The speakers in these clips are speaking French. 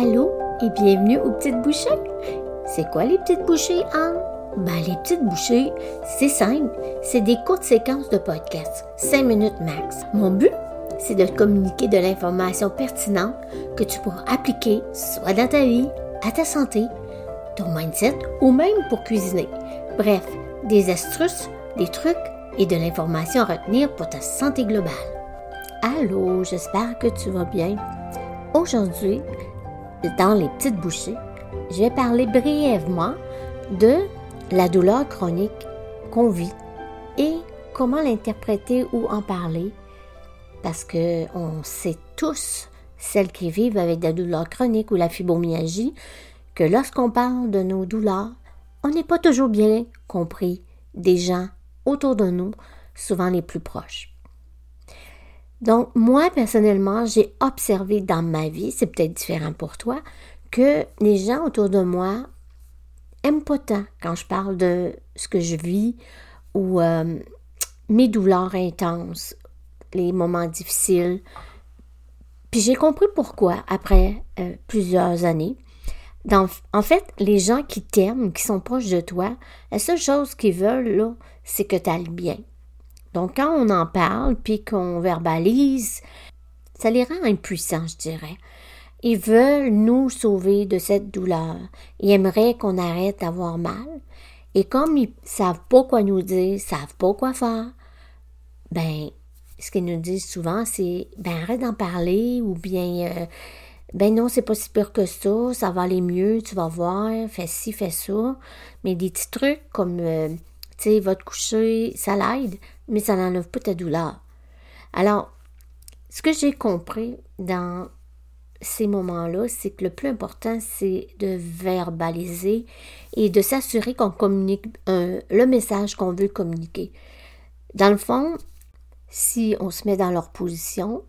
Allô et bienvenue aux petites bouchées. C'est quoi les petites bouchées, Anne? Ben, les petites bouchées, c'est simple. C'est des courtes séquences de podcast, 5 minutes max. Mon but, c'est de communiquer de l'information pertinente que tu pourras appliquer soit dans ta vie, à ta santé, ton mindset ou même pour cuisiner. Bref, des astuces, des trucs et de l'information à retenir pour ta santé globale. Allô, j'espère que tu vas bien. Aujourd'hui, dans les petites bouchées, je vais parler brièvement de la douleur chronique qu'on vit et comment l'interpréter ou en parler parce que on sait tous celles qui vivent avec la douleur chronique ou la fibromyalgie que lorsqu'on parle de nos douleurs, on n'est pas toujours bien compris des gens autour de nous, souvent les plus proches. Donc, moi, personnellement, j'ai observé dans ma vie, c'est peut-être différent pour toi, que les gens autour de moi aiment pas tant quand je parle de ce que je vis ou euh, mes douleurs intenses, les moments difficiles. Puis j'ai compris pourquoi après euh, plusieurs années. en fait, les gens qui t'aiment, qui sont proches de toi, la seule chose qu'ils veulent, là, c'est que tu ailles bien. Donc, quand on en parle, puis qu'on verbalise, ça les rend impuissants, je dirais. Ils veulent nous sauver de cette douleur. Ils aimeraient qu'on arrête d'avoir mal. Et comme ils savent pas quoi nous dire, savent pas quoi faire, ben, ce qu'ils nous disent souvent, c'est, ben, arrête d'en parler, ou bien, euh, ben non, c'est pas si pire que ça, ça va aller mieux, tu vas voir, fais ci, fais ça. Mais des petits trucs comme, euh, tu sais, va te coucher, ça l'aide, mais ça n'enlève pas ta douleur. Alors, ce que j'ai compris dans ces moments-là, c'est que le plus important, c'est de verbaliser et de s'assurer qu'on communique le message qu'on veut communiquer. Dans le fond, si on se met dans leur position,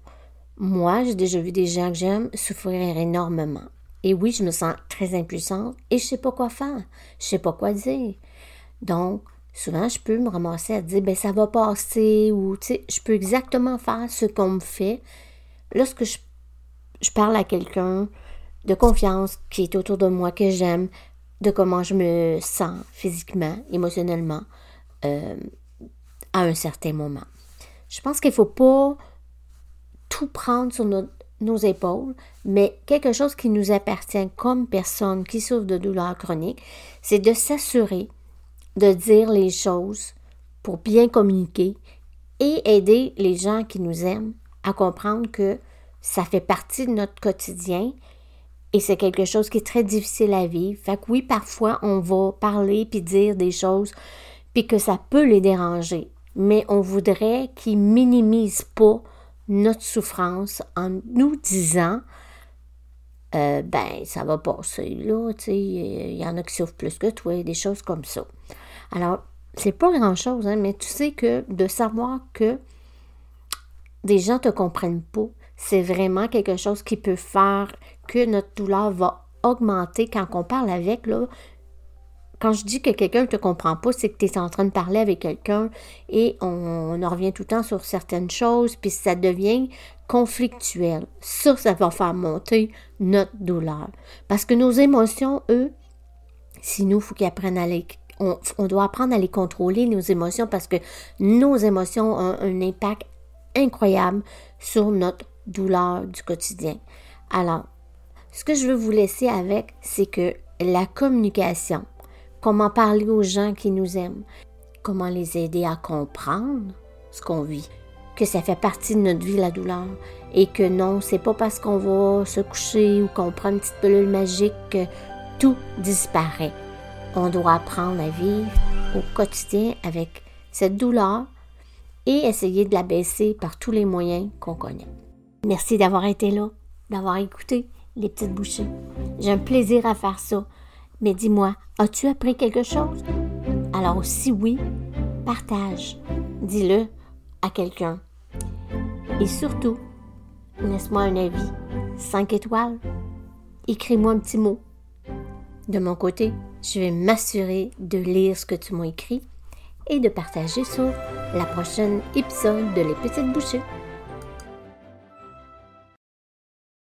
moi, j'ai déjà vu des gens que j'aime souffrir énormément. Et oui, je me sens très impuissante et je sais pas quoi faire. Je sais pas quoi dire. Donc, souvent, je peux me ramasser à dire, ben, ça va passer, ou, tu sais, je peux exactement faire ce qu'on me fait. Lorsque je, je parle à quelqu'un de confiance qui est autour de moi, que j'aime, de comment je me sens physiquement, émotionnellement, euh, à un certain moment. Je pense qu'il ne faut pas tout prendre sur nos épaules, mais quelque chose qui nous appartient comme personne qui souffre de douleurs chroniques, c'est de s'assurer de dire les choses pour bien communiquer et aider les gens qui nous aiment à comprendre que ça fait partie de notre quotidien et c'est quelque chose qui est très difficile à vivre. Fait que oui, parfois, on va parler puis dire des choses puis que ça peut les déranger. Mais on voudrait qu'ils minimisent pas notre souffrance en nous disant euh, ben, ça va passer, là, tu sais, il y en a qui souffrent plus que toi, des choses comme ça. Alors, c'est pas grand-chose, hein, mais tu sais que de savoir que des gens te comprennent pas, c'est vraiment quelque chose qui peut faire que notre douleur va augmenter quand on parle avec, là. Quand je dis que quelqu'un ne te comprend pas, c'est que tu es en train de parler avec quelqu'un et on, en revient tout le temps sur certaines choses, puis ça devient conflictuel. Ça, ça va faire monter notre douleur. Parce que nos émotions, eux, si nous, il faut qu'ils apprennent à les on, doit apprendre à les contrôler, nos émotions, parce que nos émotions ont un impact incroyable sur notre douleur du quotidien. Alors, ce que je veux vous laisser avec, c'est que la communication, comment parler aux gens qui nous aiment, comment les aider à comprendre ce qu'on vit, que ça fait partie de notre vie, la douleur, et que non, c'est pas parce qu'on va se coucher ou qu'on prend une petite pilule magique que tout disparaît. On doit apprendre à vivre au quotidien avec cette douleur et essayer de la baisser par tous les moyens qu'on connaît. Merci d'avoir été là, d'avoir écouté les petites bouchées. J'ai un plaisir à faire ça. Mais dis-moi, as-tu appris quelque chose? Alors si oui, partage. Dis-le à quelqu'un. Et surtout, laisse-moi un avis. 5 étoiles. Écris-moi un petit mot. De mon côté, je vais m'assurer de lire ce que tu m'as écrit et de partager sur la prochaine épisode de Les Petites Bouchées.